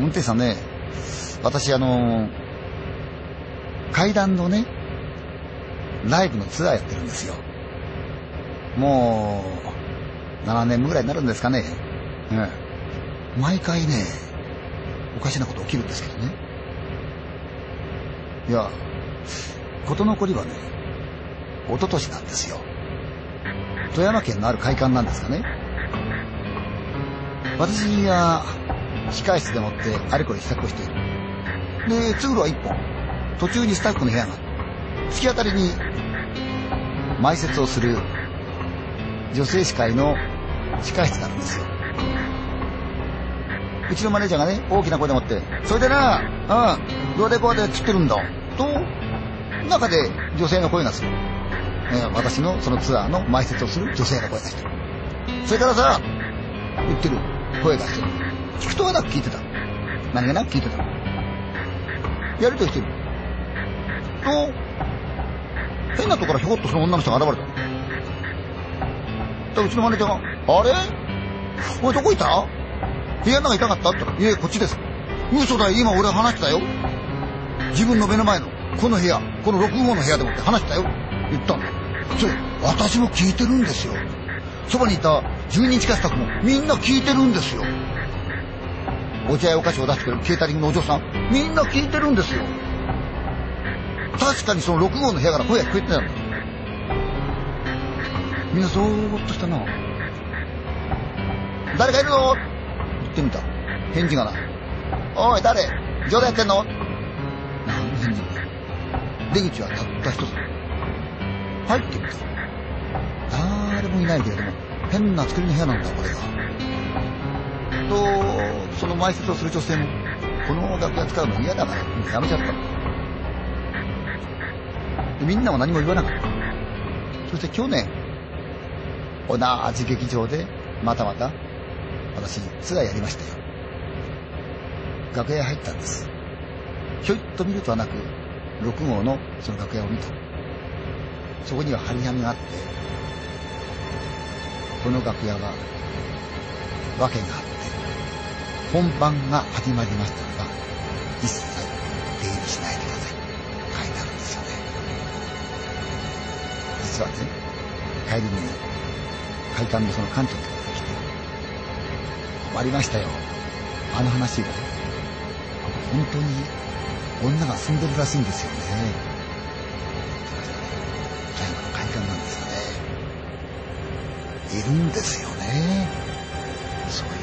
運転手さんね、私あの、階段のね、ライブのツアーやってるんですよ。もう、7年ぐらいになるんですかね。ええ。毎回ね、おかしなこと起きるんですけどね。いや、事の起こりはね、一昨年なんですよ。富山県のある会館なんですかね。私が控室でもってあれこれ支度をしている。で、通路は一本。途中にスタッフの部屋がある。突き当たりに埋設をする女性司会の控室があるんですよ。うちのマネージャーがね、大きな声でもって、それでな、うん、どうでこうでつってるんだ。と、中で女性の声がする。え、私のそのツアーの埋設をする女性の声がしてる。それからさ、言ってる声がしてる。聞くとはなく聞いてた。何気なく聞いてた。やりとりしてる。と、変なとこからひょこっとその女の人が現れた。うちのマネージャーが、あれ？お前どこいた？部屋の中いたかった？って言ったら、いえ、こっちです。嘘だよ、今俺話したよ。自分の目の前の、この部屋、この6号の部屋でもって話したよ。言ったんだ。それ、私も聞いてるんですよ。そばにいた10人近いスタッフもみんな聞いてるんですよ。お茶やお菓子を出してくれるケータリングのお嬢さん、みんな聞いてるんですよ。確かにその6号の部屋から声が聞こえてたんだ。みんなそーっとしたな。誰かいるの言ってみた。返事がない。おい、誰？冗談やってんの？何の返事もない。出口はたった一つ。入ってみた。誰もいないけれども、変な作りの部屋なんだ、これが。と、その埋設をする女性も、この楽屋使うの嫌だから、やめちゃった。みんなも何も言わなかった。そして去年、同じ劇場で、またまた、私、ツアーやりましたよ。楽屋入ったんです。ひょいっと見るとはなく、6号のその楽屋を見た。そこには張り紙があって、この楽屋は、訳があって、本番が始まりましたらば、一切出入りしないでください。書いてあるんですよね。実はね、帰りに会館のその館長ところに来て、困りましたよ。あの話が、本当に女が住んでるらしいんですよね。富山の会館なんですよね。いるんですよね。そういう。